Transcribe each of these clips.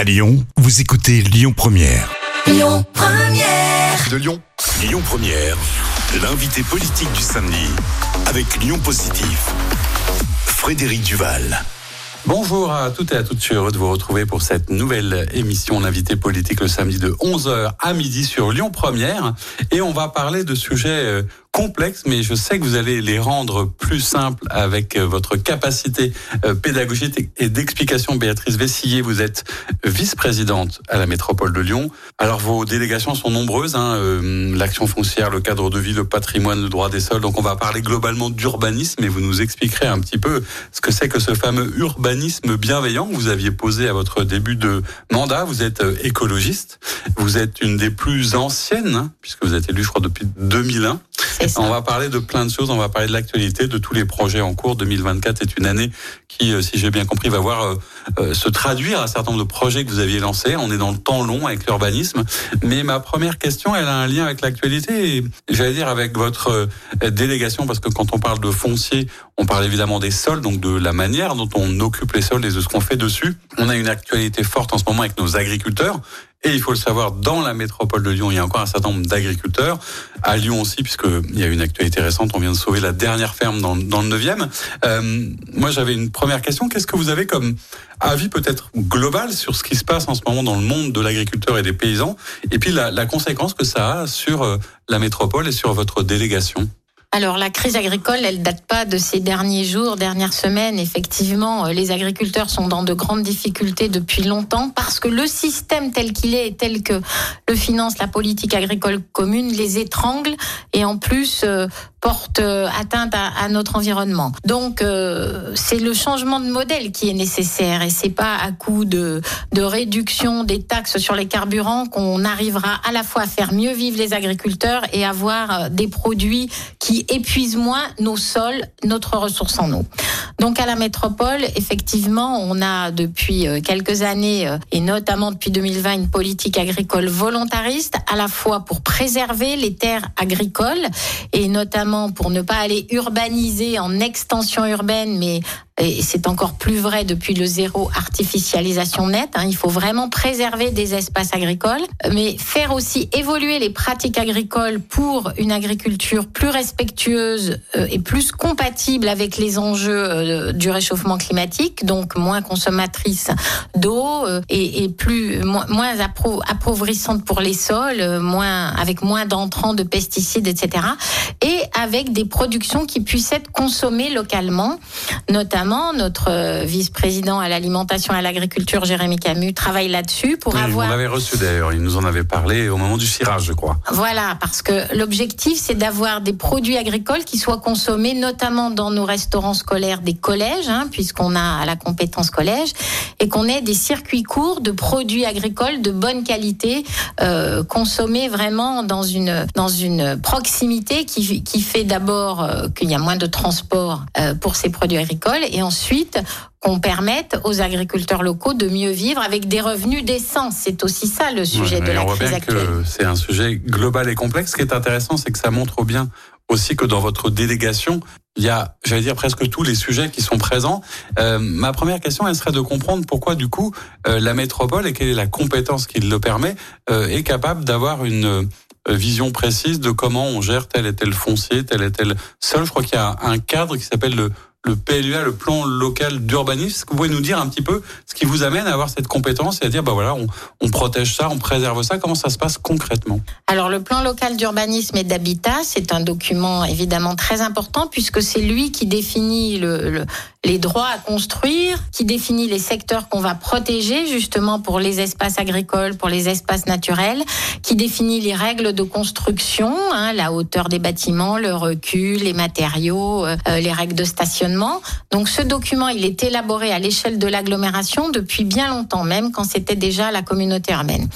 À Lyon, vous écoutez Lyon Première. Lyon Première. De Lyon, Lyon Première, l'invité politique du samedi avec Lyon Positif. Frédéric Duval. Bonjour à toutes et à toutes, je suis heureux de vous retrouver pour cette nouvelle émission L'invité politique le samedi de 11h à midi sur Lyon Première. Et on va parler de sujets euh, complexes, mais je sais que vous allez les rendre plus simples avec euh, votre capacité euh, pédagogique et d'explication. Béatrice Vessillier, vous êtes vice-présidente à la métropole de Lyon. Alors vos délégations sont nombreuses, hein, l'action foncière, le cadre de vie, le patrimoine, le droit des sols. Donc on va parler globalement d'urbanisme et vous nous expliquerez un petit peu ce que c'est que ce fameux urbanisme bienveillant que vous aviez posé à votre début de mandat. Vous êtes écologiste, vous êtes une des plus anciennes, hein, puisque vous êtes élu, je crois, depuis 2001. On va parler de plein de choses, on va parler de l'actualité, de tous les projets en cours. 2024 est une année qui, euh, si j'ai bien compris, va voir euh, euh, se traduire un certain nombre de projets que vous aviez lancés. On est dans le temps long avec l'urbanisme. Mais ma première question, elle a un lien avec l'actualité et j'allais dire avec votre délégation, parce que quand on parle de foncier, on parle évidemment des sols, donc de la manière dont on occupe les sols et de ce qu'on fait dessus. On a une actualité forte en ce moment avec nos agriculteurs. Et il faut le savoir, dans la métropole de Lyon, il y a encore un certain nombre d'agriculteurs. À Lyon aussi, puisqu'il y a une actualité récente, on vient de sauver la dernière ferme dans, le 9e. Euh, moi, j'avais une première question. Qu'est-ce que vous avez comme avis peut-être global sur ce qui se passe en ce moment dans le monde de l'agriculteur et des paysans? Et puis la, la conséquence que ça a sur euh, la métropole et sur votre délégation? Alors la crise agricole, elle date pas de ces derniers jours, dernières semaines. Effectivement, euh, les agriculteurs sont dans de grandes difficultés depuis longtemps parce que le système tel qu'il est, tel que le finance la politique agricole commune, les étrangle et en plus euh, porte euh, atteinte à, notre environnement. Donc c'est le changement de modèle qui est nécessaire et c'est pas à coup de, de réduction des taxes sur les carburants qu'on arrivera à la fois à faire mieux vivre les agriculteurs et avoir des produits qui épuise moins nos sols, notre ressource en eau. Donc à la métropole, effectivement, on a depuis euh, quelques années, euh, et notamment depuis 2020, une politique agricole volontariste, à la fois pour préserver les terres agricoles, et notamment pour ne pas aller urbaniser en extension urbaine, mais et c'est encore plus vrai depuis le zéro artificialisation nette. Hein. Il faut vraiment préserver des espaces agricoles, mais faire aussi évoluer les pratiques agricoles pour une agriculture plus respectueuse euh, et plus compatible avec les enjeux euh, du réchauffement climatique, donc moins consommatrice d'eau euh, et, plus moins appauvrissante pour les sols, moins avec moins d'entrants de pesticides, etc. Et avec des productions qui puissent être consommées localement, notamment notre euh, vice-président à l'alimentation et à l'agriculture, Jérémy Camus, travaille là-dessus pour avoir. Vous l'avez reçu d'ailleurs, il nous en avait parlé au moment du cirage, je crois. Voilà, parce que l'objectif, c'est d'avoir des produits agricoles qui soient consommés, notamment dans nos restaurants scolaires des collèges, hein, puisqu'on a la compétence collège, et qu'on ait des circuits courts de produits agricoles de bonne qualité, euh, consommés vraiment dans une dans une proximité qui, qui fait d'abord euh, qu'il y a moins de transport pour ces produits agricoles et ensuite qu'on permette aux agriculteurs locaux de mieux vivre avec des revenus décents. C'est aussi ça le sujet de la on voit crise bien c'est un sujet global et complexe. Ce qui est intéressant, c'est que ça montre bien aussi que dans votre délégation, il y a, j'allais dire, presque tous les sujets qui sont présents. Euh, ma première question, elle serait de comprendre pourquoi, du coup, euh, la métropole, et quelle est la compétence qui le permet, euh, est capable d'avoir une vision précise de comment on gère tel et tel foncier, tel et tel sol. Je crois qu'il y a un cadre qui s'appelle le le PLUA, le plan local d'urbanisme. Est-ce que vous pouvez nous dire un petit peu ce qui vous amène à avoir cette compétence et à dire, bah voilà, on, on protège ça, on préserve ça. Comment ça se passe concrètement? Alors, le plan local d'urbanisme et d'habitat, c'est un document évidemment très important puisque c'est lui qui définit le, les droits à construire, qui définit les secteurs qu'on va protéger justement pour les espaces agricoles, pour les espaces naturels, qui définit les règles de construction, hein, la hauteur des bâtiments, le recul, les matériaux, euh, les règles de stationnement donc ce document, il est élaboré à l'échelle de l'agglomération depuis bien longtemps, même quand c'était déjà la communauté urbaine.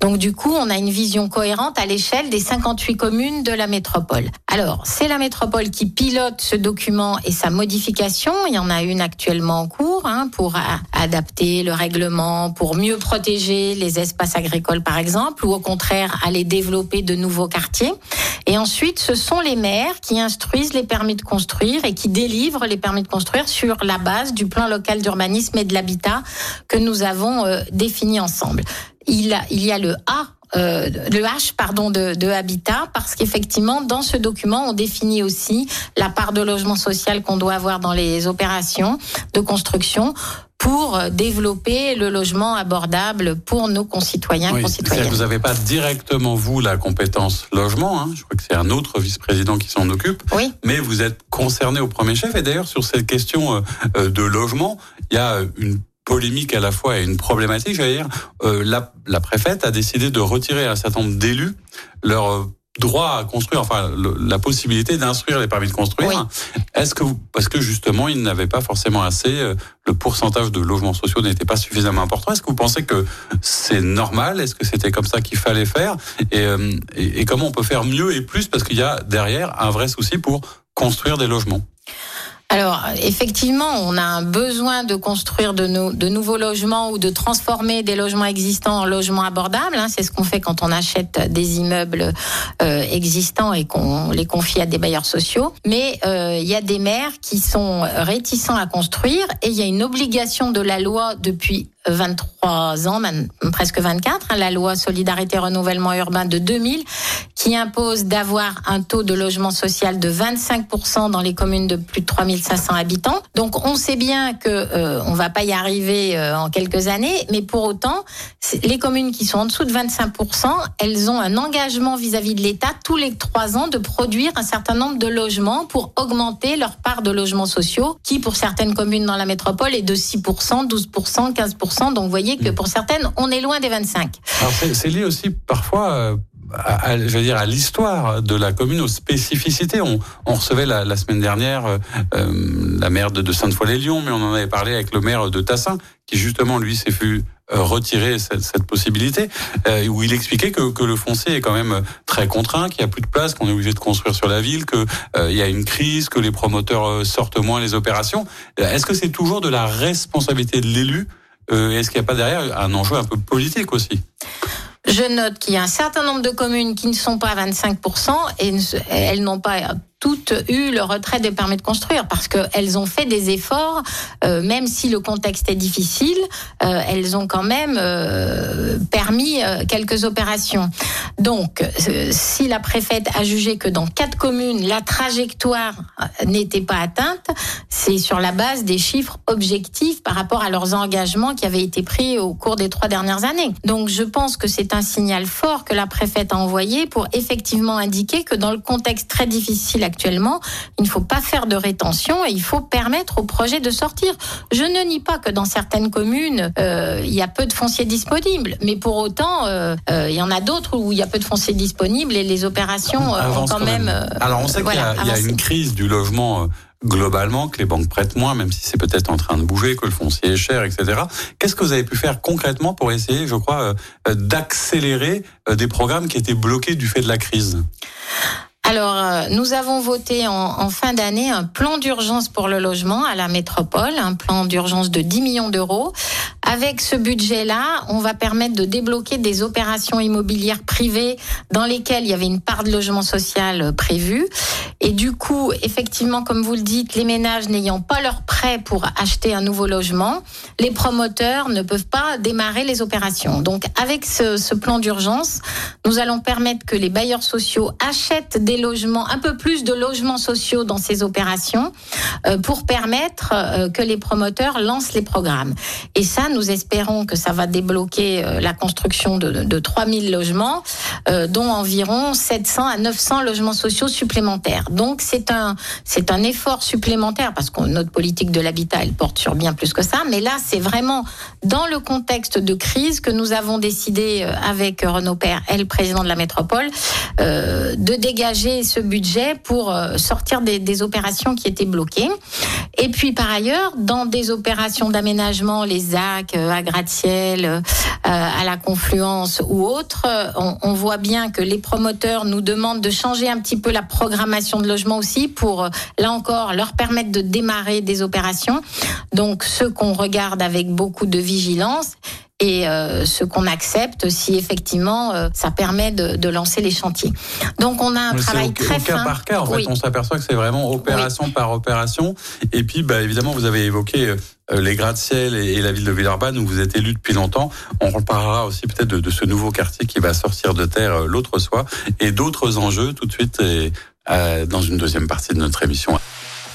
Donc du coup, on a une vision cohérente à l'échelle des 58 communes de la métropole. Alors, c'est la métropole qui pilote ce document et sa modification. En a une actuellement en cours hein, pour adapter le règlement, pour mieux protéger les espaces agricoles par exemple, ou au contraire aller développer de nouveaux quartiers. Et ensuite, ce sont les maires qui instruisent les permis de construire et qui délivrent les permis de construire sur la base du plan local d'urbanisme et de l'habitat que nous avons euh, défini ensemble. Il, il y a le A euh, le H pardon de, de habitat parce qu'effectivement dans ce document on définit aussi la part de logement social qu'on doit avoir dans les opérations de construction pour développer le logement abordable pour nos concitoyens oui, concitoyennes. Vous n'avez pas directement, vous, la compétence logement. Hein. Je crois que c'est un autre vice-président qui s'en occupe. Oui. Mais vous êtes concerné au premier chef. Et d'ailleurs, sur cette question euh, euh, de logement, il y a une polémique à la fois et une problématique, j'allais dire. Euh, la, la préfète a décidé de retirer à un certain nombre d'élus leur droit à construire, enfin la possibilité d'instruire les permis de construire. Est-ce que vous, parce que justement ils n'avaient pas forcément assez, euh, le pourcentage de logements sociaux n'était pas suffisamment important. Est-ce que vous pensez que c'est normal? Est-ce que c'était comme ça qu'il fallait faire? Euh, et, et comment on peut faire mieux et plus? Parce qu'il y a derrière un vrai souci pour construire des logements alors, effectivement, on a un besoin de construire de, de nouveaux logements ou de transformer des logements existants en logements abordables. Hein. C'est ce qu'on fait quand on achète des immeubles euh, existants et qu'on les confie à des bailleurs sociaux. Mais euh, il y a des maires qui sont réticents à construire et il y a une obligation de la loi depuis 23 ans, même, presque 24, hein, la loi Solidarité Renouvellement Urbain de 2000, qui impose d'avoir un taux de logement social de 25% dans les communes de plus de 3500 habitants. Donc on sait bien que euh, on va pas y arriver euh, en quelques années, mais pour autant, les communes qui sont en dessous de 25%, elles ont un engagement vis-à-vis de l'État tous les trois ans de produire un certain nombre de logements pour augmenter leur part de logements sociaux, qui pour certaines communes dans la métropole est de 6%, 12%, 15%. Donc vous voyez que mm. pour certaines, on est loin des 25. C'est lié aussi parfois euh, à, je veux dire, à l'histoire de la commune, aux spécificités. On, on recevait la, la, semaine dernière euh, euh la maire de, de Sainte-Foy-les-Lyons, mais on en avait parlé avec le maire de Tassin, qui justement, lui, s'est vu retirer cette, cette possibilité, euh, où il expliquait que, que, le foncier est quand même très contraint, qu'il n'y a plus de place, qu'on est obligé de construire sur la ville, qu'il euh, y a une crise, que les promoteurs sortent moins les opérations. Est-ce que c'est toujours de la responsabilité de l'élu Est-ce qu'il n'y a pas derrière un enjeu un peu politique aussi? Je note qu'il y a un certain nombre de communes qui ne sont pas à 25% et elles n'ont pas toutes eu le retrait des permis de construire parce qu'elles ont fait des efforts, euh, même si le contexte est difficile, euh, elles ont quand même euh, permis quelques opérations. Donc, si la préfète a jugé que dans quatre communes, la trajectoire n'était pas atteinte, c'est sur la base des chiffres objectifs par rapport à leurs engagements qui avaient été pris au cours des trois dernières années. Donc, je pense que c'est un signal fort que la préfète a envoyé pour effectivement indiquer que dans le contexte très difficile actuellement, il ne faut pas faire de rétention et il faut permettre au projet de sortir. Je ne nie pas que dans certaines communes, euh, il y a peu de fonciers disponibles, mais pour autant, euh, euh, il y en a d'autres où il y a peu de fonciers disponibles et les opérations euh, ont quand, même. Euh, Alors on sait voilà, qu'il y, y, a une crise du logement. Euh, globalement, que les banques prêtent moins, même si c'est peut-être en train de bouger, que le foncier est cher, etc. Qu'est-ce que vous avez pu faire concrètement pour essayer, je crois, d'accélérer des programmes qui étaient bloqués du fait de la crise? Alors, euh, nous avons voté en, fin d'année un plan d'urgence pour le logement à la métropole, un plan d'urgence de 10 millions d'euros. Avec ce budget-là, on va permettre de débloquer des opérations immobilières privées dans lesquelles il y avait une part de logement social euh, prévue. Et du coup, effectivement, comme vous le dites, les ménages n'ayant pas leur prêt pour acheter un nouveau logement, les promoteurs ne peuvent pas démarrer les opérations. Donc, avec ce, ce plan d'urgence, nous allons permettre que les bailleurs sociaux achètent des logements, un peu plus de logements sociaux dans ces opérations euh, pour permettre euh, que les promoteurs lancent les programmes. Et ça, nous espérons que ça va débloquer euh, la construction de, de 3000 logements, dont environ 700 à 900 logements sociaux supplémentaires. Donc c'est un c'est un effort supplémentaire parce que notre politique de l'habitat elle porte sur bien plus que ça. Mais là, c'est vraiment dans le contexte de crise que nous avons décidé avec Renaud Père et le président de la métropole de dégager ce budget pour euh, sortir des, opérations qui étaient bloquées. Et puis par ailleurs, dans des opérations d'aménagement, les ZAC, Saint-Jacques, à Gratte-Ciel, à la Confluence ou autres, on, on, voit bien que les promoteurs nous demandent de changer un petit peu la programmation de logement aussi pour, là encore, leur permettre de démarrer des opérations. Donc, ce qu'on regarde avec beaucoup de vigilance et euh, ce qu'on accepte si effectivement euh, ça permet de, de, lancer les chantiers. Donc on a un travail au, très au cas par cas. En fait, on s'aperçoit que c'est vraiment opération oui. par opération. Et puis, bah, évidemment, vous avez évoqué euh, les gratte-ciel et, la ville de Villeurbanne où vous êtes élu depuis longtemps. On reparlera aussi peut-être de, de, ce nouveau quartier qui va sortir de terre l'autre soir et d'autres enjeux tout de suite et, euh, dans une deuxième partie de notre émission.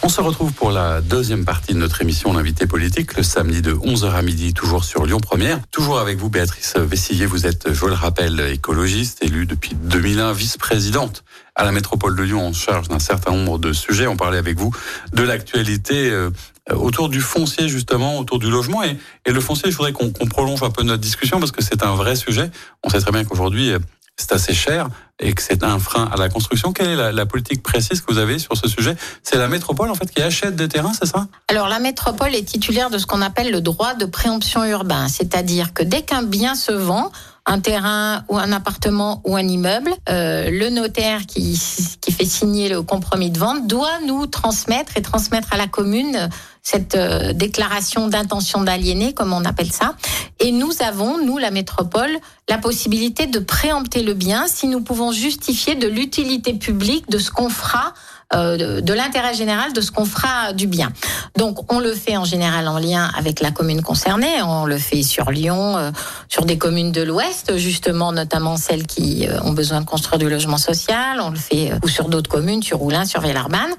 On se retrouve pour la deuxième partie de notre émission L'invité politique, le samedi de 11h à midi, toujours sur Lyon Première. Toujours avec vous, Béatrice Vessillier. Vous êtes, je le rappelle, écologiste, élue depuis 2001, vice-présidente à la métropole de Lyon en charge d'un certain nombre de sujets. On parlait avec vous de l'actualité euh, autour du foncier, justement, autour du logement. Et, et le foncier, je voudrais qu'on qu prolonge un peu notre discussion parce que c'est un vrai sujet. On sait très bien qu'aujourd'hui, c'est assez cher et que c'est un frein à la construction. Quelle est la, la, politique précise que vous avez sur ce sujet? C'est la métropole en fait qui achète des terrains, c'est ça? Alors la métropole est titulaire de ce qu'on appelle le droit de préemption urbain, c'est-à-dire que dès qu'un bien se vend, un terrain ou un appartement ou un immeuble, euh, le notaire qui, qui fait signer le compromis de vente doit nous transmettre et transmettre à la commune cette euh, déclaration d'intention d'aliéner, comme on appelle ça. Et nous avons, nous, la métropole, la possibilité de préempter le bien si nous pouvons justifier de l'utilité publique de ce qu'on fera de, de l'intérêt général de ce qu'on fera du bien. Donc on le fait en général en lien avec la commune concernée, on le fait sur Lyon, euh, sur des communes de l'Ouest, justement notamment celles qui euh, ont besoin de construire du logement social, on le fait ou sur d'autres communes, sur Roulin, sur Villeurbanne.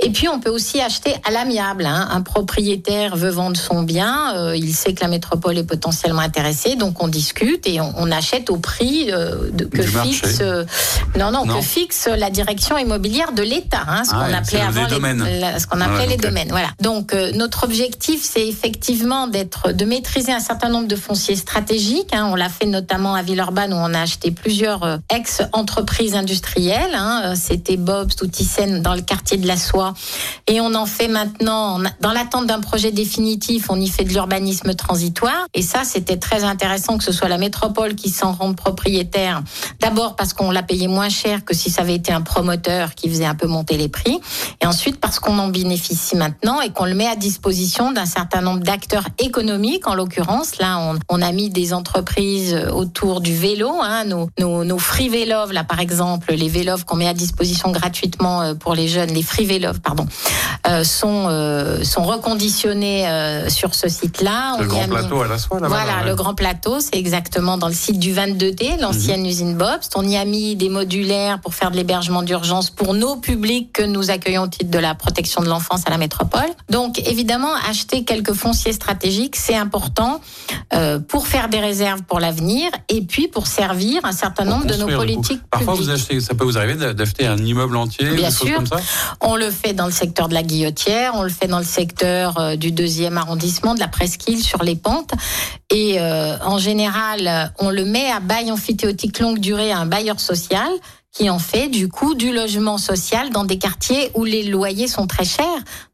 Et puis on peut aussi acheter à l'amiable. Hein. Un propriétaire veut vendre son bien, il sait que la métropole est potentiellement intéressée, donc on discute et on, on achète au prix de, que du fixe non, non, non, que fixe la direction immobilière de l'État. Hein, ce qu'on ah, appelait avant les, les, ce qu'on appelait les domaines. Voilà. Donc euh, notre objectif, c'est effectivement d'être, de maîtriser un certain nombre de fonciers stratégiques. Hein. On l'a fait notamment à Villeurbanne où on a acheté plusieurs euh, ex-entreprises industrielles. Hein. C'était Bob's, Toutisen dans le quartier de la Soie, et on en fait maintenant dans l'attente d'un projet définitif. On y fait de l'urbanisme transitoire, et ça c'était très intéressant que ce soit la métropole qui s'en rende propriétaire. D'abord parce qu'on l'a payé moins cher que si ça avait été un promoteur qui faisait un peu monter les prix. Et ensuite, parce qu'on en bénéficie maintenant et qu'on le met à disposition d'un certain nombre d'acteurs économiques, en l'occurrence, là, on, on, a mis des entreprises autour du vélo, hein, nos, nos, nos free vélos, là, par exemple, les vélos qu'on met à disposition gratuitement euh, pour les jeunes, les free vélos, pardon, euh, sont, euh, sont reconditionnés euh, sur ce site-là. Le grand plateau mis... à la soie, là Voilà, là, le grand plateau, c'est exactement dans le site du 22D, l'ancienne mmh. usine Bobst. On y a mis des modulaires pour faire de l'hébergement d'urgence pour nos publics que nous accueillons au titre de la protection de l'enfance à la métropole. Donc évidemment, acheter quelques fonciers stratégiques, c'est important euh, pour faire des réserves pour l'avenir et puis pour servir un certain nombre de nos politiques Parfois, publiques. vous achetez, ça peut vous arriver d'acheter un immeuble entier, Bien des sûr, choses comme ça? On le fait dans le secteur de la Guillotière, on le fait dans le secteur euh, du deuxième arrondissement, de la Presqu'île, sur les pentes. Et euh, en général, on le met à bail amphithéotique longue durée à un bailleur social qui en fait du coup du logement social dans des quartiers où les loyers sont très chers.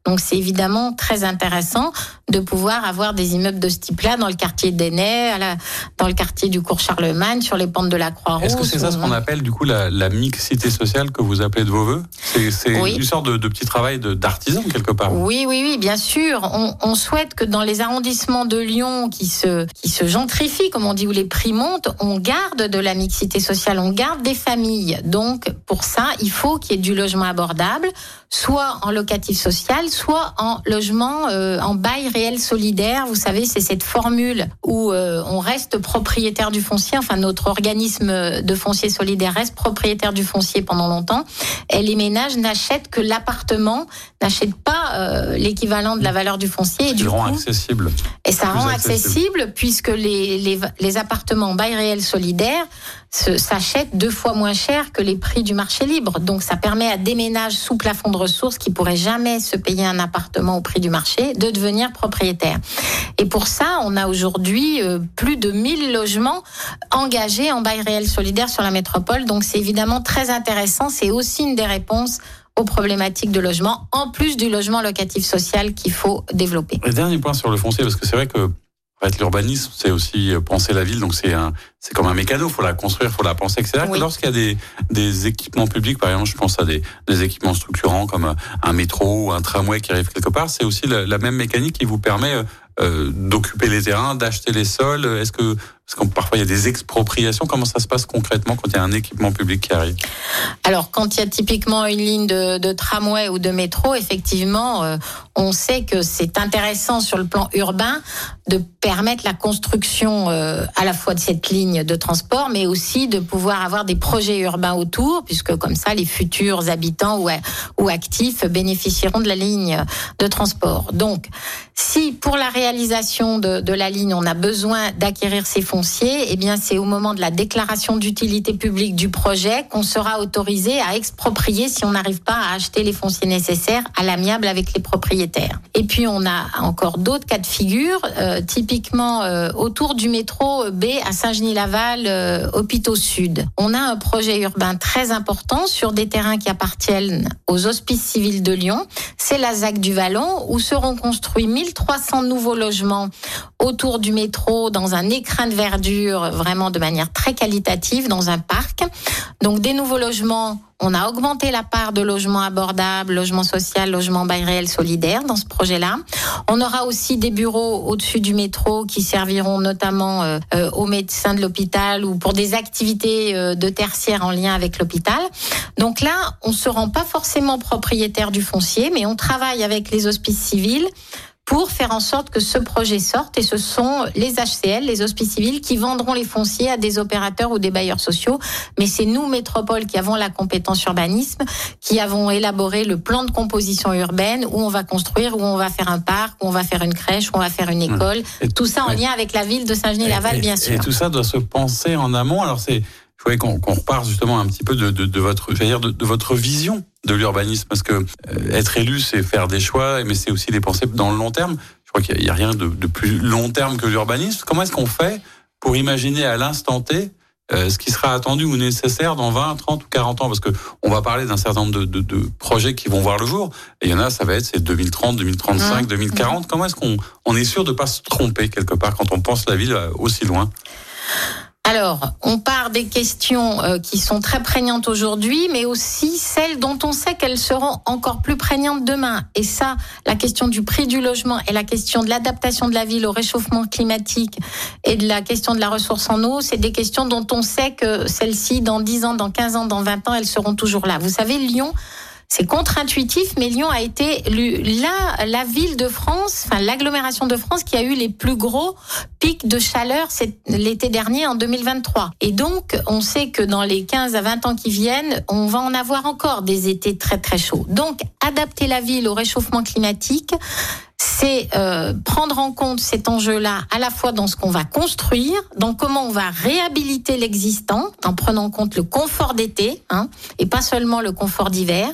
Donc c'est évidemment très intéressant de pouvoir avoir des immeubles de ce type-là dans le quartier d'Enay, dans le quartier du cours Charlemagne, sur les pentes de la Croix-Rouge. Est-ce que c'est ça ce qu'on appelle du coup la, la, mixité sociale que vous appelez de vos voeux? C'est oui. une sorte de, de petit travail d'artisan quelque part. Oui, oui, oui, bien sûr. On, on, souhaite que dans les arrondissements de Lyon qui se, qui se gentrifient, comme on dit, où les prix montent, on garde de la mixité sociale, on garde des familles. Donc pour ça, il faut qu'il y ait du logement abordable, soit en locatif social, soit en logement euh, en bail réel solidaire. Vous savez, c'est cette formule où euh, on reste propriétaire du foncier. Enfin, notre organisme de foncier solidaire reste propriétaire du foncier pendant longtemps. Et les ménages n'achètent que l'appartement, n'achètent pas euh, l'équivalent de la valeur du foncier. Et du rend coup, accessible. Et ça rend accessible, accessible puisque les, les, les appartements en bail réel solidaire s'achètent deux fois moins cher que les prix du marché libre. Donc ça permet à des ménages sous plafond de ressources qui pourraient jamais se payer un appartement au prix du marché de devenir propriétaires. Et pour ça, on a aujourd'hui euh, plus de 1000 logements engagés en bail réel solidaire sur la métropole. Donc c'est évidemment très intéressant. C'est aussi une des réponses aux problématiques de logement, en plus du logement locatif social qu'il faut développer. Le dernier point sur le foncier, parce que c'est vrai que En fait, l'urbanisme, c'est aussi euh, penser la ville, donc c'est un, c'est comme un mécano, faut la construire, faut la penser, etc. Lorsqu'il y a des, des équipements publics, par exemple, je pense à des, des équipements structurants comme un métro ou un tramway qui arrive quelque part, c'est aussi la, la, même mécanique qui vous permet euh, d'occuper les terrains, d'acheter les sols Est-ce que parce que parfois il y a des expropriations. Comment ça se passe concrètement quand il y a un équipement public qui arrive? Alors quand il y a typiquement une ligne de, de tramway ou de métro, effectivement, euh, on sait que c'est intéressant sur le plan urbain de permettre la construction euh, à la fois de cette ligne de transport, mais aussi de pouvoir avoir des projets urbains autour, puisque comme ça les futurs habitants ou, ou actifs bénéficieront de la ligne de transport. Donc si pour la réalisation de, la ligne on a besoin d'acquérir ces fonds eh bien, c'est au moment de la déclaration d'utilité publique du projet qu'on sera autorisé à exproprier si on n'arrive pas à acheter les fonciers nécessaires à l'amiable avec les propriétaires. Et puis, on a encore d'autres cas de figure, euh, typiquement euh, autour du métro B à Saint-Genis-Laval, euh, Hôpitaux Sud. On a un projet urbain très important sur des terrains qui appartiennent aux hospices civils de Lyon. C'est la ZAC du Vallon où seront construits 1300 nouveaux logements autour du métro dans un écrin de verre vraiment de manière très qualitative dans un parc. Donc des nouveaux logements, on a augmenté la part de logements abordables, logements social, logements bail réel solidaire dans ce projet-là. On aura aussi des bureaux au-dessus du métro qui serviront notamment euh, euh, aux médecins de l'hôpital ou pour des activités euh, de tertiaire en lien avec l'hôpital. Donc là, on se rend pas forcément propriétaire du foncier, mais on travaille avec les hospices civils pour faire en sorte que ce projet sorte. Et ce sont les HCL, les hospices civils, qui vendront les fonciers à des opérateurs ou des bailleurs sociaux. Mais c'est nous, métropole, qui avons la compétence urbanisme, qui avons élaboré le plan de composition urbaine où on va construire, où on va faire un parc, où on va faire une crèche, où on va faire une école. tout ça en lien avec la ville de Saint-Genis-Laval, bien sûr. Et tout ça doit se penser en amont. Alors c'est je voudrais qu'on repart justement un petit peu de, de, de votre, dire de, de, votre vision de l'urbanisme, parce que euh, être élu, c'est faire des choix, mais c'est aussi les penser dans le long terme. Je crois qu'il n'y a, rien de, plus long terme que l'urbanisme. Comment est-ce qu'on fait pour imaginer à l'instant T euh, ce qui sera attendu ou nécessaire dans 20, 30 ou 40 ans? Parce que on va parler d'un certain nombre de, de, projets qui vont voir le jour, et il y en a, ça va être c'est 2030, 2035, 2040. Comment est-ce qu'on on est sûr de pas se tromper quelque part quand on pense la ville euh, aussi loin? Alors, on part des questions euh, qui sont très prégnantes aujourd'hui, mais aussi celles dont on sait qu'elles seront encore plus prégnantes demain. Et ça, la question du prix du logement et la question de l'adaptation de la ville au réchauffement climatique et de la question de la ressource en eau, c'est des questions dont on sait que celles-ci, dans 10 ans, dans 15 ans, dans 20 ans, elles seront toujours là. Vous savez, Lyon c'est contre-intuitif, mais Lyon a été la, la ville de France, enfin l'agglomération de France qui a eu les plus gros pics de chaleur l'été dernier en 2023. Et donc, on sait que dans les 15 à 20 ans qui viennent, on va en avoir encore des étés très très chauds. Donc, adapter la ville au réchauffement climatique, c'est euh, prendre en compte cet enjeu-là à la fois dans ce qu'on va construire, dans comment on va réhabiliter l'existant, en prenant en compte le confort d'été, hein, et pas seulement le confort d'hiver.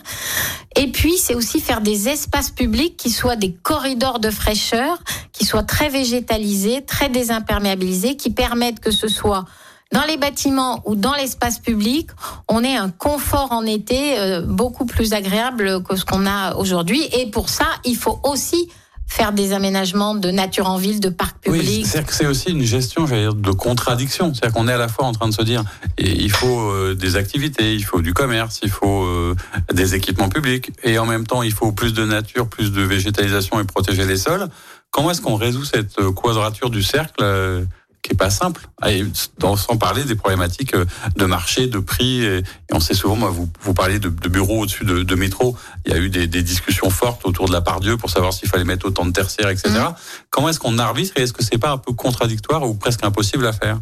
Et puis, c'est aussi faire des espaces publics qui soient des corridors de fraîcheur, qui soient très végétalisés, très désimperméabilisés, qui permettent que ce soit dans les bâtiments ou dans l'espace public, on ait un confort en été euh, beaucoup plus agréable que ce qu'on a aujourd'hui. Et pour ça, il faut aussi faire des aménagements de nature en ville, de parcs publics. Oui, c'est que c'est aussi une gestion, j'allais dire, de contradiction. C'est-à-dire qu'on est à la fois en train de se dire, il faut euh, des activités, il faut du commerce, il faut euh, des équipements publics, et en même temps, il faut plus de nature, plus de végétalisation et protéger les sols. Comment est-ce qu'on résout cette euh, quadrature du cercle qui est pas simple. sans parler des problématiques euh, de marché, de prix. Et, on sait souvent, moi, vous, vous parlez de, bureaux au-dessus de, métro. Il y a eu des, discussions fortes autour de la part Dieu pour savoir s'il fallait mettre autant de tertiaires, etc. Mmh. Comment est-ce qu'on arbitre et est-ce que c'est pas un peu contradictoire ou presque impossible à faire?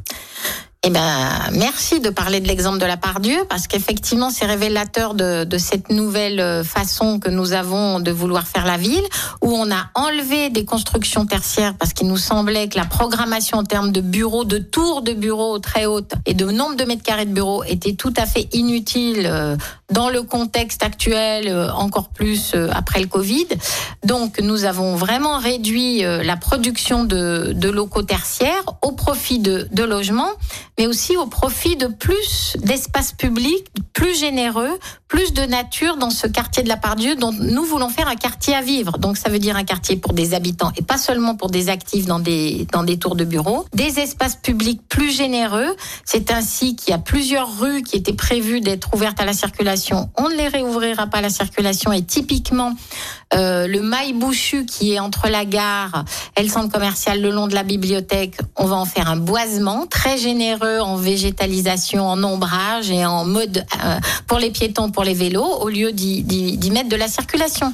Eh ben, merci de parler de l'exemple de la part Dieu, parce qu'effectivement, c'est révélateur de, de, cette nouvelle euh, façon que nous avons de vouloir faire la ville, où on a enlevé des constructions tertiaires parce qu'il nous semblait que la programmation en termes de bureaux, de tours de bureaux très hautes et de nombre de mètres carrés de bureaux était tout à fait inutile euh, dans le contexte actuel, euh, encore plus après le Covid. Donc, nous avons vraiment réduit la production de, de locaux tertiaires au profit de, de logements mais aussi au profit de plus d'espaces publics, plus généreux, plus de nature dans ce quartier de la Pardieu dont nous voulons faire un quartier à vivre. Donc ça veut dire un quartier pour des habitants et pas seulement pour des actifs dans des, dans des tours de bureaux. Des espaces publics plus généreux. C'est ainsi qu'il y a plusieurs rues qui étaient prévues d'être ouvertes à la circulation. On ne les réouvrira pas la circulation et typiquement euh, le mail bouchu qui est entre la gare et le centre commercial le long de la bibliothèque, on va en faire un boisement très généreux en végétalisation, en ombrage et en mode euh, pour les piétons, pour les vélos, au lieu d'y mettre de la circulation.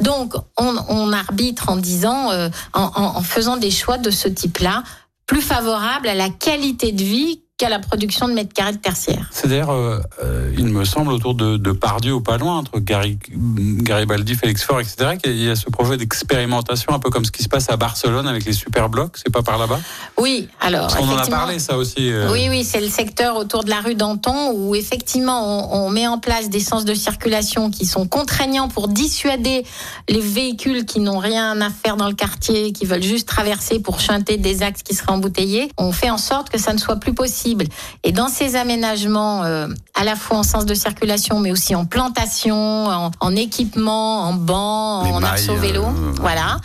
Donc, on, arbitre en disant, euh, en faisant des choix de ce type-là, plus favorables à la qualité de vie qu'à la production de mètres carrés de tertiaire. C'est-à-dire, euh, euh, il me semble, autour de, de Pardieu ou pas loin, entre Gary, Garibaldi, Félix Faure, etc., qu'il y a ce projet d'expérimentation, un peu comme ce qui se passe à Barcelone avec les super blocs. C'est pas par là-bas? Oui, alors. on en a parlé, ça aussi. Euh. Oui, oui, c'est le secteur autour de la rue Danton où effectivement on, on, met en place des sens de circulation qui sont contraignants pour dissuader les véhicules qui n'ont rien à faire dans le quartier, qui veulent juste traverser pour chanter des axes qui seraient embouteillés. On fait en sorte que ça ne soit plus possible et dans ces aménagements, euh, à la fois en sens de circulation, mais aussi en plantation, en, équipement, en banc, en arceau vélo, euh, voilà.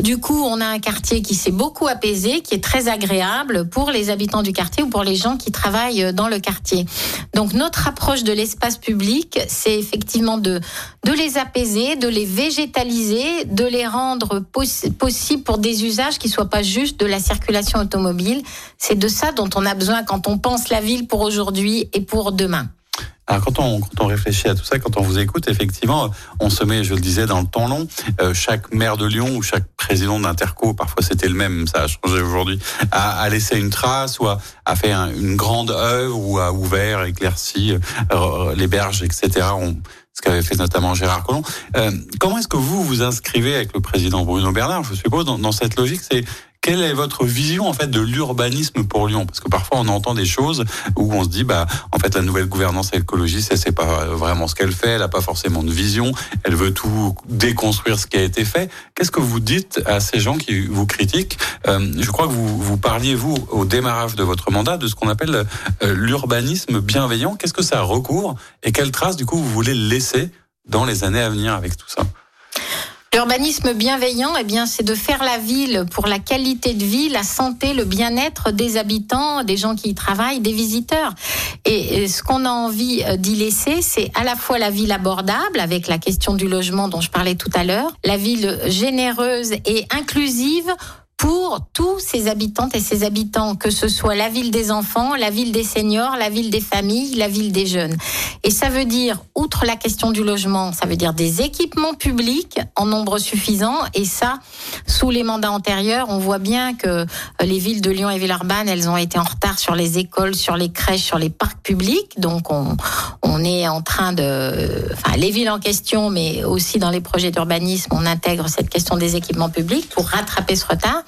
Du coup, on a un quartier qui s'est beaucoup apaisé, qui est très agréable pour les habitants du quartier ou pour les gens qui travaillent euh, dans le quartier. Donc notre approche de l'espace public, c'est effectivement de de les apaiser, de les végétaliser, de les rendre possibles pour des usages qui soient pas juste de la circulation automobile. C'est de ça dont on a besoin quand on pense la ville pour aujourd'hui et pour demain. Alors quand on, quand on réfléchit à tout ça, quand on vous écoute, effectivement, on se met, je le disais, dans le temps long. Euh, chaque maire de Lyon ou chaque président d'Interco, parfois c'était le même, ça a changé aujourd'hui, a, laissé une trace ou a, a fait une grande œuvre ou a ouvert, éclairci euh, les berges, etc. On, ce qu'avait fait notamment Gérard Collomb. Euh, comment est-ce que vous vous inscrivez avec le président Bruno Bernard, je suppose, dans, dans cette logique C'est quelle est votre vision en fait de l'urbanisme pour Lyon? Parce que parfois on entend des choses où on se dit bah en fait la nouvelle gouvernance écologiste elle sait pas vraiment ce qu'elle fait, elle a pas forcément de vision, elle veut tout déconstruire ce qui a été fait. Qu'est-ce que vous dites à ces gens qui vous critiquent? Euh, Je crois que vous vous parliez vous au démarrage de votre mandat de ce qu'on appelle euh, l'urbanisme bienveillant. Qu'est-ce que ça recouvre? Et quelles traces du coup vous voulez laisser dans les années à venir avec tout ça? L'urbanisme bienveillant, eh bien, c'est de faire la ville pour la qualité de vie, la santé, le bien-être des habitants, des gens qui y travaillent, des visiteurs. Et ce qu'on a envie euh, d'y laisser, c'est à la fois la ville abordable, avec la question du logement dont je parlais tout à l'heure, la ville généreuse et inclusive pour tous ces habitantes et ces habitants, que ce soit la ville des enfants, la ville des seniors, la ville des familles, la ville des jeunes. Et ça veut dire, outre la question du logement, ça veut dire des équipements publics en nombre suffisant. Et ça, sous les mandats antérieurs, on voit bien que euh, les villes de Lyon et Villeurbanne, elles ont été en retard sur les écoles, sur les crèches, sur les parcs publics. Donc on, on est en train de, enfin les villes en question, mais aussi dans les projets d'urbanisme, on intègre cette question des équipements publics pour rattraper ce retard.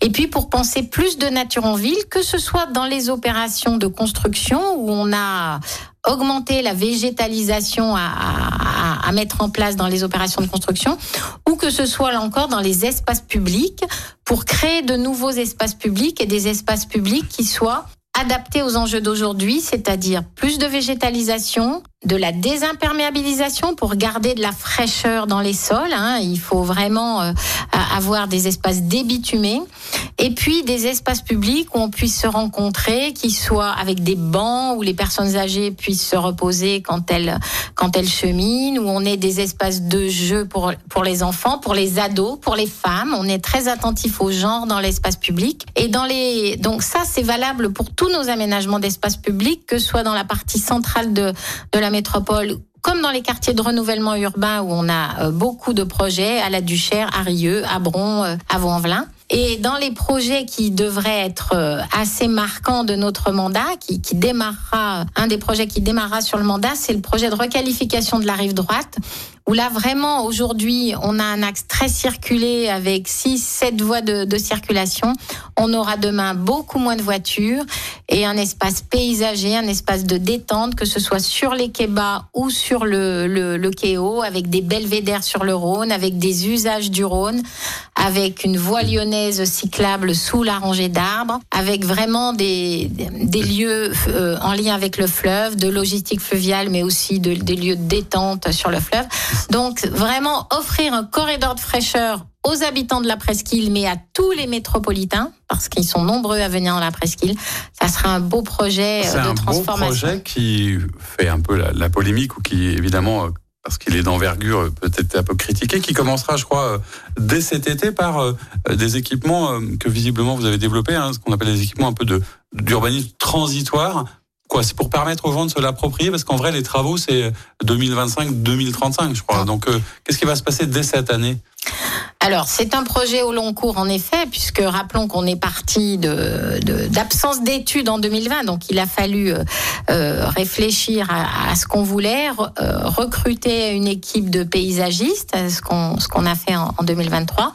Et puis pour penser plus de nature en ville, que ce soit dans les opérations de construction où on a augmenté la végétalisation à, à, mettre en place dans les opérations de construction, ou que ce soit là encore dans les espaces publics pour créer de nouveaux espaces publics et des espaces publics qui soient adaptés aux enjeux d'aujourd'hui, c'est-à-dire plus de végétalisation, de la désimperméabilisation pour garder de la fraîcheur dans les sols. Hein. Il faut vraiment euh, avoir des espaces débitumés et puis des espaces publics où on puisse se rencontrer, qui soient avec des bancs où les personnes âgées puissent se reposer quand elles quand elles cheminent, où on ait des espaces de jeu pour pour les enfants, pour les ados, pour les femmes. On est très attentif au genre dans l'espace public et dans les donc ça c'est valable pour tous nos aménagements d'espace public, que ce soit dans la partie centrale de de la métropole comme dans les quartiers de renouvellement urbain où on a euh, beaucoup de projets à la Duchère, à Rieux, à Bron, euh, à. Et dans les projets qui devraient être euh, assez marquants de notre mandat, qui, qui démarrera, un des projets qui démarrera sur le mandat, c'est le projet de requalification de la rive droite, où là vraiment aujourd'hui on a un axe très circulé avec 6 7 voies de, de, circulation. On aura demain beaucoup moins de voitures et un espace paysager, un espace de détente que ce soit sur les quais ou sur le, le, le quai avec des belvédères sur le Rhône, avec des usages du Rhône, avec une voie lyonnaise cyclable sous la rangée d'arbres, avec vraiment des, des lieux euh, en lien avec le fleuve, de logistique fluviale mais aussi de, des lieux de détente sur le fleuve. Donc vraiment offrir un corridor de fraîcheur aux habitants de la presqu'île, mais à tous les métropolitains, parce qu'ils sont nombreux à venir dans la presqu'île. Ça sera un beau projet C'est de un beau transformation. projet qui fait un peu la, la polémique ou qui évidemment euh, parce qu'il est d'envergure euh, peut-être un peu critiqué, qui commencera, je crois, euh, dès cet été par euh, des équipements euh, que visiblement vous avez développés, hein, ce qu'on appelle des équipements un peu de d'urbanisme transitoire. Quoi, c'est pour permettre aux gens de se l'approprier, parce qu'en vrai, les travaux, c'est 2025-2035, je crois. Donc, euh, qu'est-ce qui va se passer dès cette année? Alors, c'est un projet au long cours, en effet, puisque rappelons qu'on est parti de, de- d'absence d'études en 2020, donc il a fallu euh, euh, réfléchir à, à ce qu'on voulait, euh, recruter une équipe de paysagistes, ce qu'on, qu'on a fait en, en 2023,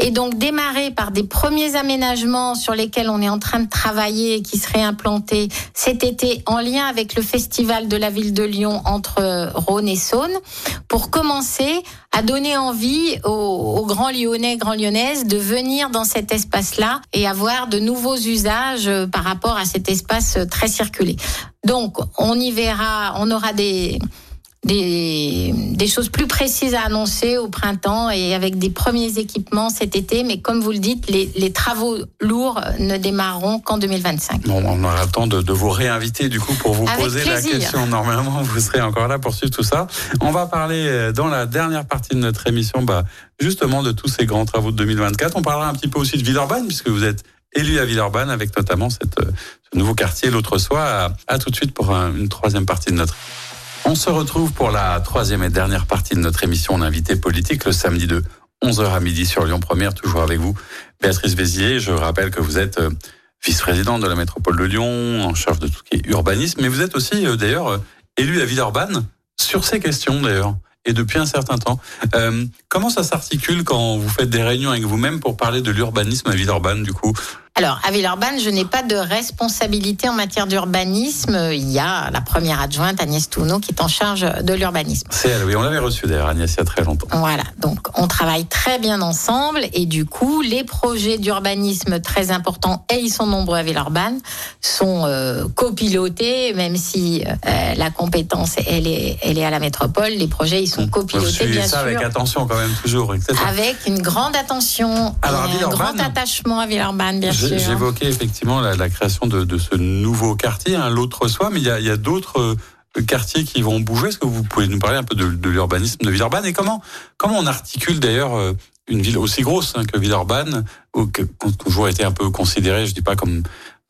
et donc démarrer par des premiers aménagements sur lesquels on est en train de travailler et qui seraient implantés cet été en lien avec le festival de la ville de Lyon entre euh, Rhône et Saône, pour commencer à donner envie aux, aux grands Lyonnais, grands Lyonnaises de venir dans cet espace-là et avoir de nouveaux usages euh, par rapport à cet espace euh, très circulé. Donc, on y verra, on aura des, des, des choses plus précises à annoncer au printemps et avec des premiers équipements cet été. Mais comme vous le dites, les, les travaux lourds ne démarreront qu'en 2025. Bon, on aura le temps de, de vous réinviter du coup pour vous Avec poser la question. Normalement, vous serez encore là pour suivre tout ça. On va parler euh, dans la dernière partie de notre émission, bah, justement de tous ces grands travaux de 2024. On parlera un petit peu aussi de Villeurbanne puisque vous êtes élu à Villeurbanne avec notamment cette, euh, ce nouveau quartier l'autre soir. À, à tout de suite pour un- une troisième partie de notre. On se retrouve pour la troisième et dernière partie de notre émission en invité politique le samedi de 11h à midi sur Lyon Première, toujours avec vous, Béatrice Bézier. Je rappelle que vous êtes euh, vice-présidente de la métropole de Lyon, en charge de tout ce qui est urbanisme, mais vous êtes aussi euh, d'ailleurs euh, élu à Villeurbanne sur ces questions d'ailleurs, et depuis un certain temps. Comment ça s'articule quand vous faites des réunions avec vous-même pour parler de l'urbanisme à Villeurbanne du coup? Alors, à Villeurbanne, je n'ai pas de responsabilité en matière d'urbanisme. Il y a la première adjointe, Agnès Touneau, qui est en charge de l'urbanisme. C'est elle, oui, on l'avait reçu d'ailleurs Agnès il y a très longtemps. Voilà, donc on travaille très bien ensemble et du coup, les projets d'urbanisme très importants, et ils sont nombreux à Villeurbanne, sont euh, copilotés, même si euh, la compétence, elle est, elle est à la métropole, les projets, ils sont Vous copilotés, bien ça sûr. avec attention quand même toujours, etc. Avec une grande attention Alors, et un grand attachement à Villeurbanne, bien J'ai- J'évoquais effectivement la, la création de, de ce nouveau quartier, hein, l'autre soir, mais il y a, y a d'autres euh, quartiers qui vont bouger. Est-ce que vous pouvez nous parler un peu de, de l'urbanisme de Villeurbanne et comment, comment on articule d'ailleurs euh, une ville aussi grosse hein, que Villeurbanne, ou que, qui a toujours été un peu considérée, je dis pas comme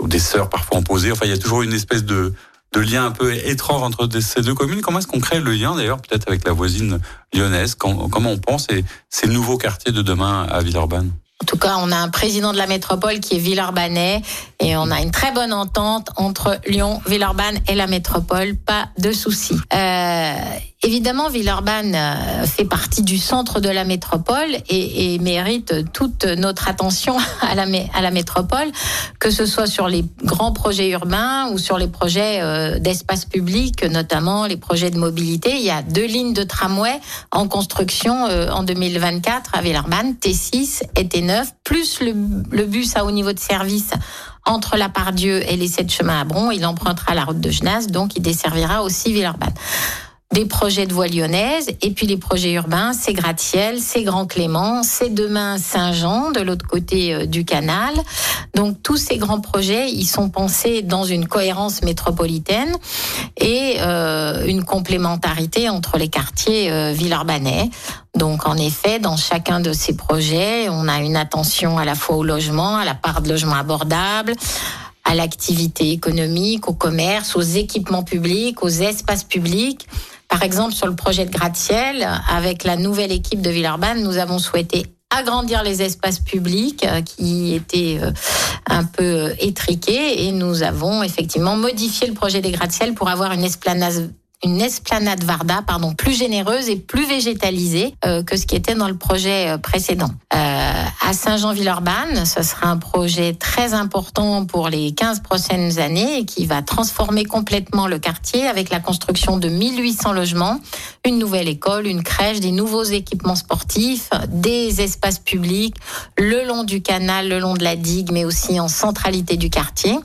des sœurs parfois opposées. Enfin, il y a toujours une espèce de, de lien un peu étrange entre ces deux communes. Comment est-ce qu'on crée le lien d'ailleurs peut-être avec la voisine lyonnaise? Comment on pense ces, ces nouveaux quartiers de demain à Villeurbanne? En tout cas, on a un président de la métropole qui est Villeurbanais et on a une très bonne entente entre Lyon, Villeurbanne et la métropole. Pas de souci. Euh, évidemment, Villeurbanne euh, fait partie du centre de la métropole et, mérite toute notre attention à la, mé- à la métropole, que ce soit sur les grands projets urbains ou sur les projets euh, d'espace public, notamment les projets de mobilité. Il y a deux lignes de tramway en construction euh, en 2024 à Villeurbanne, T6 et T9, plus le, bus à haut niveau de service entre la Pardieu et les sept chemins à Bron. Il empruntera la route de Genasse, donc il desservira aussi Villeurbanne des projets de voie lyonnaise et puis les projets urbains, c'est Gratte-Ciel, c'est Grand Clément, c'est demain Saint-Jean de l'autre côté euh, du canal. Donc tous ces grands projets, ils sont pensés dans une cohérence métropolitaine et euh, une complémentarité entre les quartiers euh, villeurbanais. Donc en effet, dans chacun de ces projets, on a une attention à la fois au logement, à la part de logement abordable, à l'activité économique, au commerce, aux équipements publics, aux espaces publics. Par exemple, sur le projet de gratte-ciel, avec la nouvelle équipe de Villeurbanne, nous avons souhaité agrandir les espaces publics euh, qui étaient euh, un peu euh, étriqués. Et nous avons effectivement modifié le projet des gratte-ciel pour avoir une esplanade une esplanade Varda, pardon, plus généreuse et plus végétalisée euh, que ce qui était dans le projet euh, précédent. Euh, à Saint-Jean-Villeurbanne, ce sera un projet très important pour les 15 prochaines années et qui va transformer complètement le quartier avec la construction de 1800 logements, une nouvelle école, une crèche, des nouveaux équipements sportifs, des espaces publics le long du canal, le long de la digue, mais aussi en centralité du quartier.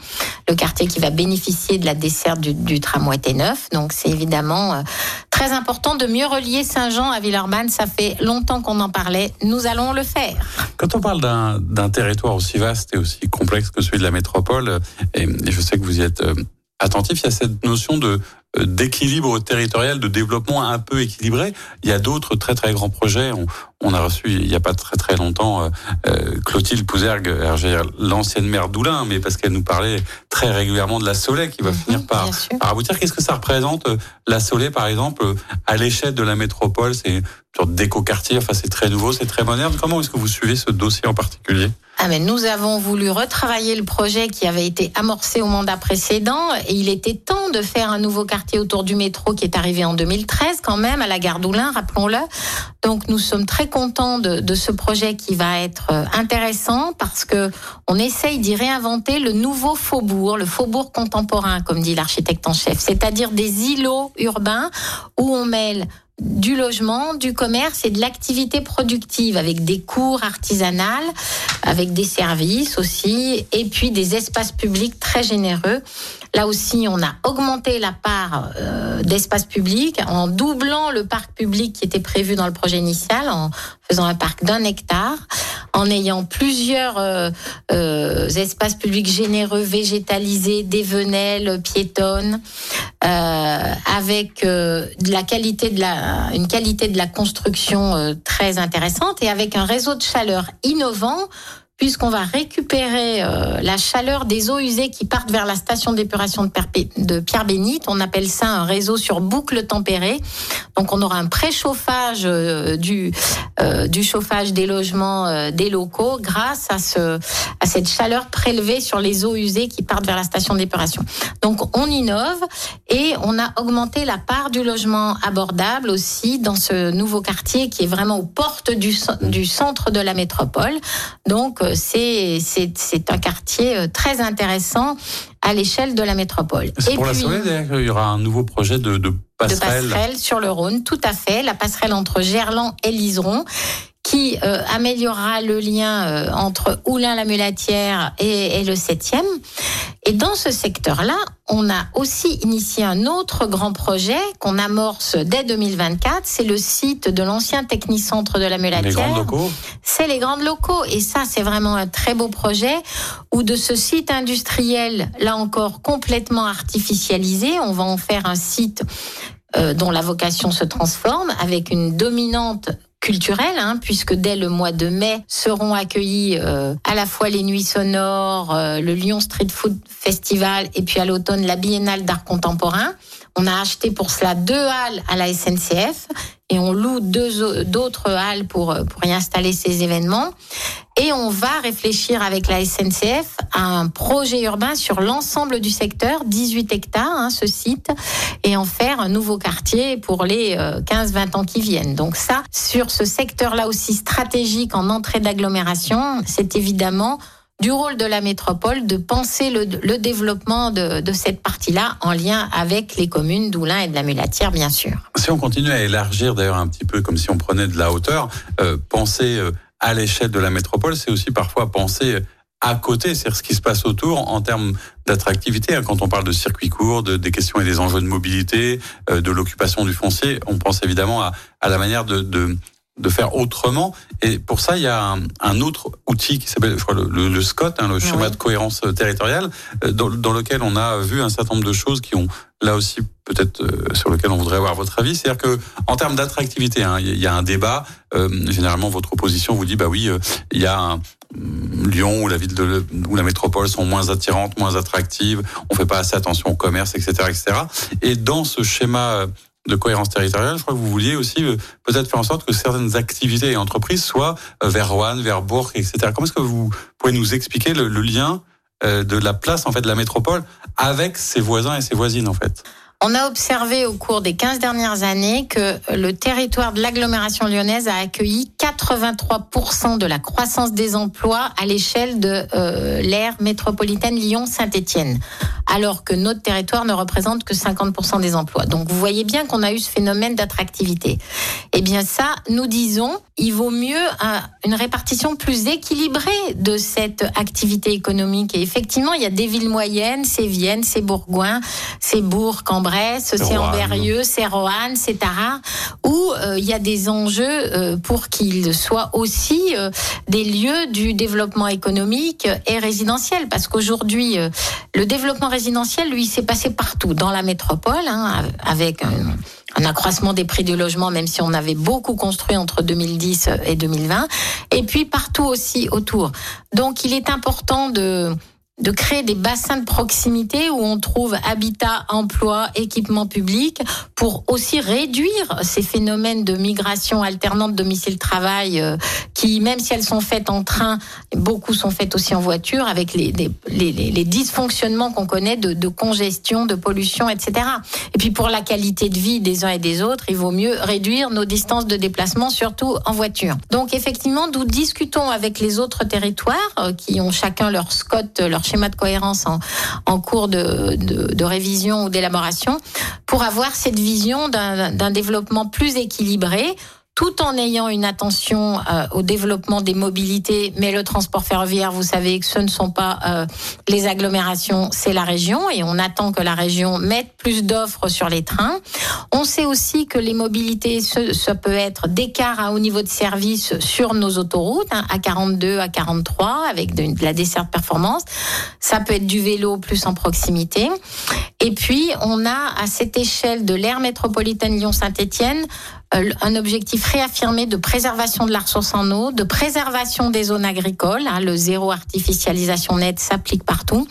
Le quartier qui va bénéficier de la desserte du, du tramway T9. Donc c'est évidemment euh, très important de mieux relier Saint-Jean à Villeurbanne. Ça fait longtemps qu'on en parlait. Nous allons le faire. Quand on parle d'un territoire aussi vaste et aussi complexe que celui de la métropole, et, je sais que vous y êtes euh, attentif, il y a cette notion de euh, d'équilibre territorial, de développement un peu équilibré. Il y a d'autres très très grands projets. On, on, a reçu il n'y a pas très très longtemps euh, euh Clotilde Pouzergue, l'ancienne maire d'Oulin, mais parce qu'elle nous parlait très régulièrement de la Soleil qui va mhm, finir par, par aboutir. Qu'est-ce que ça représente euh, la Soleil par exemple à l'échelle de la métropole? C'est une sorte d'éco-quartier. Enfin, c'est très nouveau, c'est très moderne. Comment est-ce que vous suivez ce dossier en particulier? Ah mais nous avons voulu retravailler le projet qui avait été amorcé au mandat précédent et il était temps de faire un nouveau quartier autour du métro qui est arrivé en 2013 quand même à la gare d'Oulin, rappelons-le. Donc nous sommes très contents de, de, ce projet qui va être euh, intéressant parce que on essaye d'y réinventer le nouveau faubourg, le faubourg contemporain comme dit l'architecte en chef, c'est-à-dire des îlots urbains où on mêle du logement, du commerce et de l'activité productive avec des cours artisanales, avec des services aussi, et puis des espaces publics très généreux. Là aussi, on a augmenté la part euh, d'espace public en doublant le parc public qui était prévu dans le projet initial, en faisant un parc d'un hectare, en ayant plusieurs euh, euh, espaces publics généreux, végétalisés, des venelles piétonnes, avec de la qualité une qualité de la construction très intéressante et avec un réseau de chaleur innovant puisqu'on va récupérer euh, la chaleur des eaux usées qui partent vers la station d'épuration de, de Pierre-Bénite. On appelle ça un réseau sur boucle tempérée. Donc on aura un préchauffage euh, du, euh, du chauffage des logements des locaux grâce à, ce, à cette chaleur prélevée sur les eaux usées qui partent vers la station d'épuration. Donc on innove et on a augmenté la part du logement abordable aussi dans ce nouveau quartier qui est vraiment aux portes du, du centre de la métropole. Donc c'est c'est un quartier euh, très intéressant à l'échelle de la métropole. C'est pour la Soleil, il y aura un nouveau projet de, de passerelle. De passerelle sur le Rhône, tout à fait. La passerelle entre Gerland et Liseron qui euh, améliorera le lien euh, entre Oulin-la-Mulatière et, et, le 7e. Et dans ce secteur-là, on a aussi initié un autre grand projet qu'on amorce dès 2024. C'est le site de l'ancien technicentre de la Mulatière. Les grands locaux C'est les grands locaux. Et ça, c'est vraiment un très beau projet où de ce site industriel, là encore complètement artificialisé, on va en faire un site euh, dont la vocation se transforme avec une dominante hein, puisque dès le mois de mai seront accueillis euh, à la fois les Nuits Sonores, euh, le Lyon Street Food Festival et puis à l'automne la Biennale d'art contemporain. On a acheté pour cela deux halles à la SNCF et on loue deux d'autres halles pour pour y installer ces événements. Et on va réfléchir avec la SNCF à un projet urbain sur l'ensemble du secteur, 18 hectares, hein, ce site, et en faire un nouveau quartier pour les 15-20 euh, ans qui viennent. Donc ça, sur ce secteur-là aussi stratégique en entrée d'agglomération, c'est évidemment du rôle de la métropole de penser le, développement de, cette partie-là en lien avec les communes d'Oulin et de la Mulatière, bien sûr. Si on continue à élargir d'ailleurs un petit peu comme si on prenait de la hauteur, euh, penser euh, à l'échelle de la métropole, c'est aussi parfois penser à côté, c'est ce qui se passe autour en termes d'attractivité. Hein. Quand on parle de circuits courts, de, des questions et des enjeux de mobilité, euh, de l'occupation du foncier, on pense évidemment à, la manière de de faire autrement. Et pour ça, il y a un, autre outil qui s'appelle le, le, SCOT, hein, le schéma de cohérence territoriale, euh, dans, dans, lequel on a vu un certain nombre de choses qui ont là aussi peut-être euh, sur lequel on voudrait avoir votre avis. C'est-à-dire que en termes d'attractivité, hein, il y a un débat. Euh, généralement, votre opposition vous dit bah oui, il y a un, mm, Lyon ou la ville de ou la métropole sont moins attirantes, moins attractives. On fait pas assez attention au commerce, etc., etc. Et dans ce schéma de cohérence territoriale, je crois que vous vouliez aussi euh, peut-être faire en sorte que certaines activités et entreprises soient euh, vers Rouen, vers Bourg, etc. Comment est-ce que vous pouvez nous expliquer le, lien euh, de la place en fait de la métropole avec ses voisins et ses voisines en fait? On a observé au cours des 15 dernières années que le territoire de l'agglomération lyonnaise a accueilli 83% de la croissance des emplois à l'échelle de euh, l'ère métropolitaine Lyon-Saint-Étienne, alors que notre territoire ne représente que 50% des emplois. Donc vous voyez bien qu'on a eu ce phénomène d'attractivité. Eh bien ça, nous disons, il vaut mieux une répartition plus équilibrée de cette activité économique. Et effectivement, il y a des villes moyennes, c'est Vienne, c'est Bourgoin, c'est Bourg, Bresse, c'est Amberieux, c'est Roanne, c'est Tarare, où euh, il y a des enjeux euh, pour qu'ils soient aussi euh, des lieux du développement économique et résidentiel. Parce qu'aujourd'hui, le développement résidentiel, lui, s'est passé partout, dans la métropole, hein, avec un, un accroissement des prix du logement, même si on avait beaucoup construit entre 2010 et 2020, et puis partout aussi autour. Donc il est important de de créer des bassins de proximité où on trouve habitat, emploi, équipement public pour aussi réduire ces phénomènes de migration alternante domicile-travail euh, qui, même si elles sont faites en train, beaucoup sont faites aussi en voiture avec les, dysfonctionnements qu'on connaît de, de, congestion, de pollution, etc. Et puis pour la qualité de vie des uns et des autres, il vaut mieux réduire nos distances de déplacement, surtout en voiture. Donc effectivement, nous discutons avec les autres territoires euh, qui ont chacun leur SCOT, leur schéma de cohérence en, cours de révision ou d'élaboration pour avoir cette vision d'un développement plus équilibré tout en ayant une attention euh, au développement des mobilités. Mais le transport ferroviaire, vous savez que ce ne sont pas euh, les agglomérations, c'est la région, et on attend que la région mette plus d'offres sur les trains. On sait aussi que les mobilités, ça peut être d'écart à haut niveau de service sur nos autoroutes, hein, à 42, à 43, avec de, la desserte performance. Ça peut être du vélo plus en proximité. Et puis, on a à cette échelle de l'aire métropolitaine Lyon-Saint-Étienne un objectif réaffirmé de préservation de la ressource en eau, de préservation des zones agricoles. Hein, le zéro artificialisation nette s'applique partout.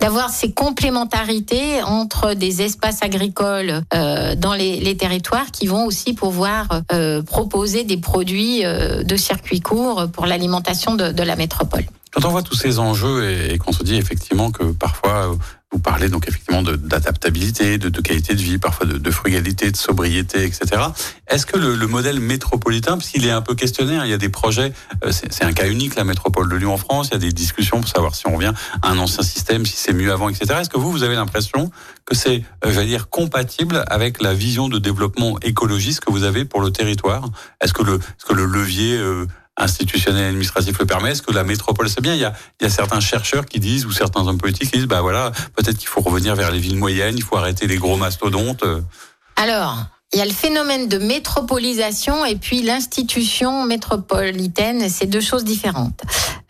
D'avoir ces complémentarités entre des espaces agricoles euh, dans les, les, territoires qui vont aussi pouvoir euh, proposer des produits euh, de circuit court pour l'alimentation de, de, la métropole. Quand on voit tous ces enjeux et, qu'on se dit effectivement que parfois vous parlez donc effectivement d'adaptabilité, de, qualité de vie, parfois de, frugalité, de sobriété, etc. Est-ce que le, le, modèle métropolitain, puisqu'il est un peu questionné, hein, il y a des projets, euh, c'est un cas unique la métropole de Lyon en France, il y a des discussions pour savoir si on revient à un ancien système, si c'est mieux avant, etc. Est-ce que vous, vous avez l'impression que c'est, euh, j'allais dire, compatible avec la vision de développement écologiste que vous avez pour le territoire? Est-ce que le, est -ce que le levier euh, institutionnel et administratif le permet Est-ce que la métropole, c'est bien? Il y, a, il y a certains chercheurs qui disent, ou certains hommes politiques qui disent, bah voilà, peut-être qu'il faut revenir vers les villes moyennes, il faut arrêter les gros mastodontes. Alors, il y a le phénomène de métropolisation et puis l'institution métropolitaine, c'est deux choses différentes.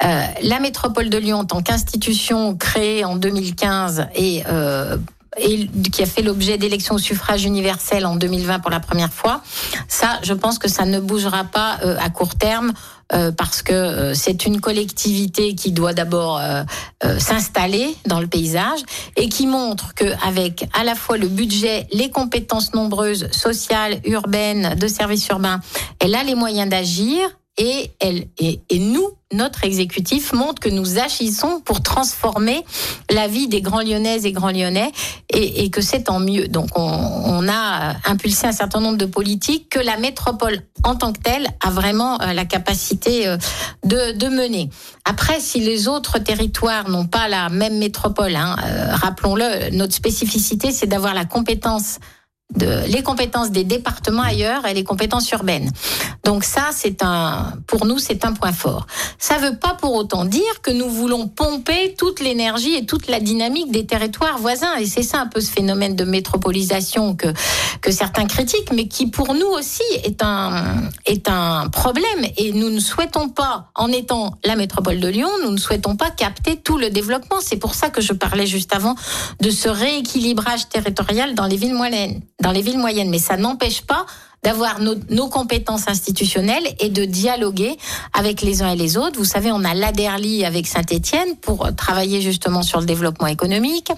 Euh, la métropole de Lyon, en tant qu'institution créée en 2015 et euh, et qui a fait l'objet d'élections au suffrage universel en 2020 pour la première fois. Ça, je pense que ça ne bougera pas euh, à court terme. Euh, parce que euh, c'est une collectivité qui doit d'abord euh, euh s'installer dans le paysage et qui montre qu'avec à la fois le budget, les compétences nombreuses sociales, urbaines, de services urbains, elle a les moyens d'agir et, elle, et, et nous, notre exécutif montre que nous agissons pour transformer la vie des grands lyonnaises et grands lyonnais et, que c'est tant mieux. Donc on, a impulsé un certain nombre de politiques que la métropole en tant que telle a vraiment euh, la capacité euh, de, de mener. Après, si les autres territoires n'ont pas la même métropole, hein, euh, rappelons-le, notre spécificité, c'est d'avoir la compétence de, les compétences des départements ailleurs et les compétences urbaines. Donc ça, c'est un, pour nous, c'est un point fort. Ça veut pas pour autant dire que nous voulons pomper toute l'énergie et toute la dynamique des territoires voisins. Et c'est ça un peu ce phénomène de métropolisation que, que certains critiquent, mais qui pour nous aussi est un, est un problème. Et nous ne souhaitons pas, en étant la métropole de Lyon, nous ne souhaitons pas capter tout le développement. C'est pour ça que je parlais juste avant de ce rééquilibrage territorial dans les villes moyennes dans les villes moyennes. Mais ça n'empêche pas d'avoir nos, nos, compétences institutionnelles et de dialoguer avec les uns et les autres. Vous savez, on a l'ADERLI avec Saint-Etienne pour travailler justement sur le développement économique.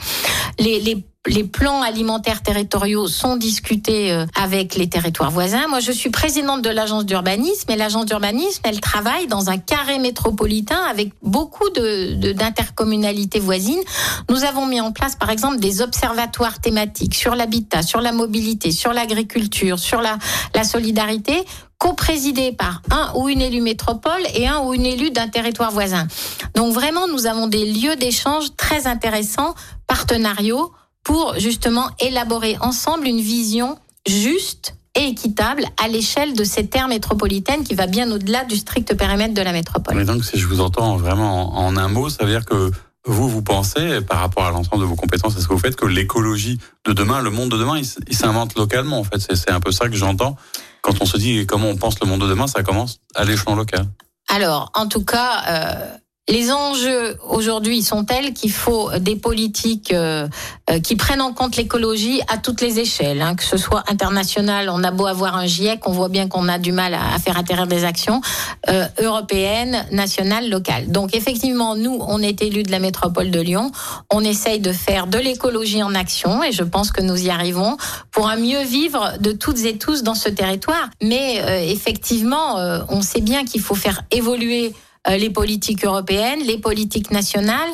Les, les les plans alimentaires territoriaux sont discutés euh, avec les territoires voisins. Moi, je suis présidente de l'agence d'urbanisme et l'agence d'urbanisme, elle travaille dans un carré métropolitain avec beaucoup de d'intercommunalités voisines. Nous avons mis en place, par exemple, des observatoires thématiques sur l'habitat, sur la mobilité, sur l'agriculture, sur la, la solidarité co-présidé par un ou une élue métropole et un ou une élue d'un territoire voisin. Donc vraiment, nous avons des lieux d'échange très intéressants, partenariaux, pour justement élaborer ensemble une vision juste et équitable à l'échelle de ces terres métropolitaines qui va bien au-delà du strict périmètre de la métropole. Mais donc, si je vous entends vraiment en, un mot, ça veut dire que vous, vous pensez, par rapport à l'ensemble de vos compétences et ce que vous faites, que l'écologie de demain, le monde de demain, il, s'invente localement, en fait. C'est un peu ça que j'entends. Quand on se dit comment on pense le monde de demain, ça commence à l'échelon local. Alors, en tout cas, euh, les enjeux aujourd'hui sont tels qu'il faut des politiques euh, euh, qui prennent en compte l'écologie à toutes les échelles, hein, que ce soit international. On a beau avoir un GIEC, on voit bien qu'on a du mal à, faire atterrir des actions euh, européennes, nationales, locales. Donc effectivement, nous, on est élus de la métropole de Lyon. On essaye de faire de l'écologie en action, et je pense que nous y arrivons pour un mieux vivre de toutes et tous dans ce territoire. Mais effectivement, on sait bien qu'il faut faire évoluer les politiques européennes, les politiques nationales.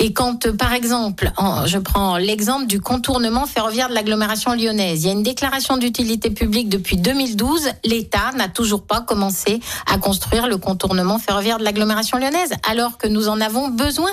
Et quand, euh, par exemple, je prends l'exemple du contournement ferroviaire de l'agglomération lyonnaise, il y a une déclaration d'utilité publique depuis 2012. L'État n'a toujours pas commencé à construire le contournement ferroviaire de l'agglomération lyonnaise, alors que nous en avons besoin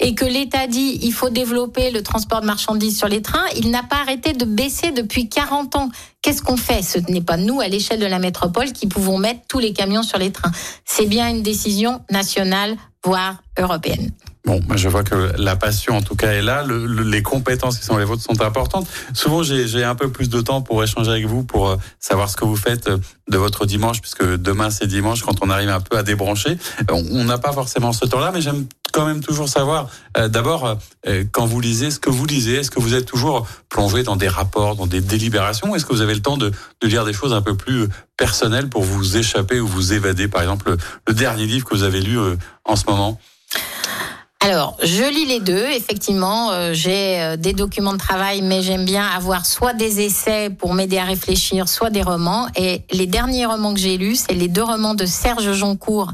et que l'État dit il faut développer le transport de marchandises sur les trains. Il n'a pas arrêté de baisser depuis 40 ans. Qu'est-ce qu'on fait? Ce n'est pas nous, à l'échelle de la métropole, qui pouvons mettre tous les camions sur les trains. C'est bien une décision nationale, voire européenne. Bon, je vois que la passion, en tout cas, est là. les compétences qui sont les vôtres sont importantes. Souvent, j'ai un peu plus de temps pour échanger avec vous, pour euh, savoir ce que vous faites euh, de votre dimanche, puisque demain c'est dimanche, quand on arrive un peu à débrancher. On n'a pas forcément ce temps-là, mais j'aime quand même toujours savoir, euh, d'abord, quand vous lisez, ce que vous lisez, est-ce que vous êtes toujours plongé dans des rapports, dans des délibérations, est-ce que vous avez le temps de, de, lire des choses un peu plus personnelles pour vous échapper ou vous évader? Par exemple, le dernier livre que vous avez lu en ce moment alors, je lis les deux. Effectivement, euh, j'ai euh, des documents de travail, mais j'aime bien avoir soit des essais pour m'aider à réfléchir, soit des romans. Et les derniers romans que j'ai lus, c'est les deux romans de Serge Joncourt,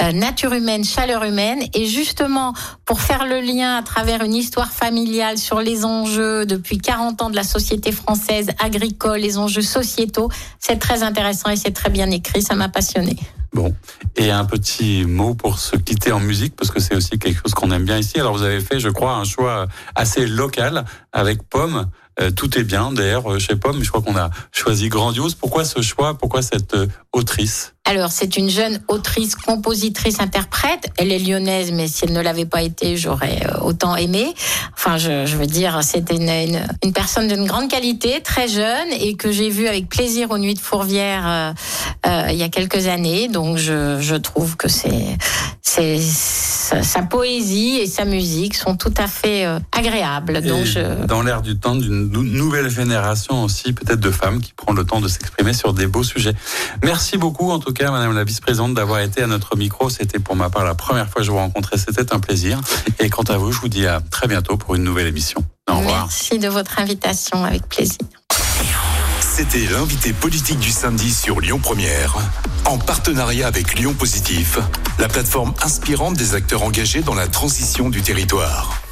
euh, Nature humaine, chaleur humaine. Et justement, pour faire le lien à travers une histoire familiale sur les enjeux depuis 40 ans de la société française agricole, les enjeux sociétaux, c'est très intéressant et c'est très bien écrit. Ça m'a passionné. Bon, et un petit mot pour se quitter en musique, parce que c'est aussi quelque chose qu'on aime bien ici. Alors vous avez fait, je crois, un choix assez local avec Pomme. Euh, tout est bien, d'ailleurs, euh, chez Pomme, je crois qu'on a choisi Grandiose. Pourquoi ce choix? Pourquoi cette euh, autrice? Alors, c'est une jeune autrice, compositrice, interprète. Elle est lyonnaise, mais si elle ne l'avait pas été, j'aurais autant aimé. Enfin, je, je veux dire, c'était une, une, personne d'une grande qualité, très jeune, et que j'ai vue avec plaisir aux Nuits de Fourvière euh, euh, il y a quelques années. Donc, je, je trouve que c'est, c'est sa, poésie et sa musique sont tout à fait euh, agréables. Donc, je... Dans l'air du temps d'une nouvelle génération aussi, peut-être de femmes qui prend le temps de s'exprimer sur des beaux sujets. Merci beaucoup, en tout cas, Madame la Vice-présidente, d'avoir été à notre micro. C'était pour ma part la première fois que je vous rencontrais. C'était un plaisir. Et quant à vous, je vous dis à très bientôt pour une nouvelle émission. Au revoir. Merci de votre invitation, avec plaisir. C'était l'invité politique du samedi sur Lyon Première, en partenariat avec Lyon Positif, la plateforme inspirante des acteurs engagés dans la transition du territoire.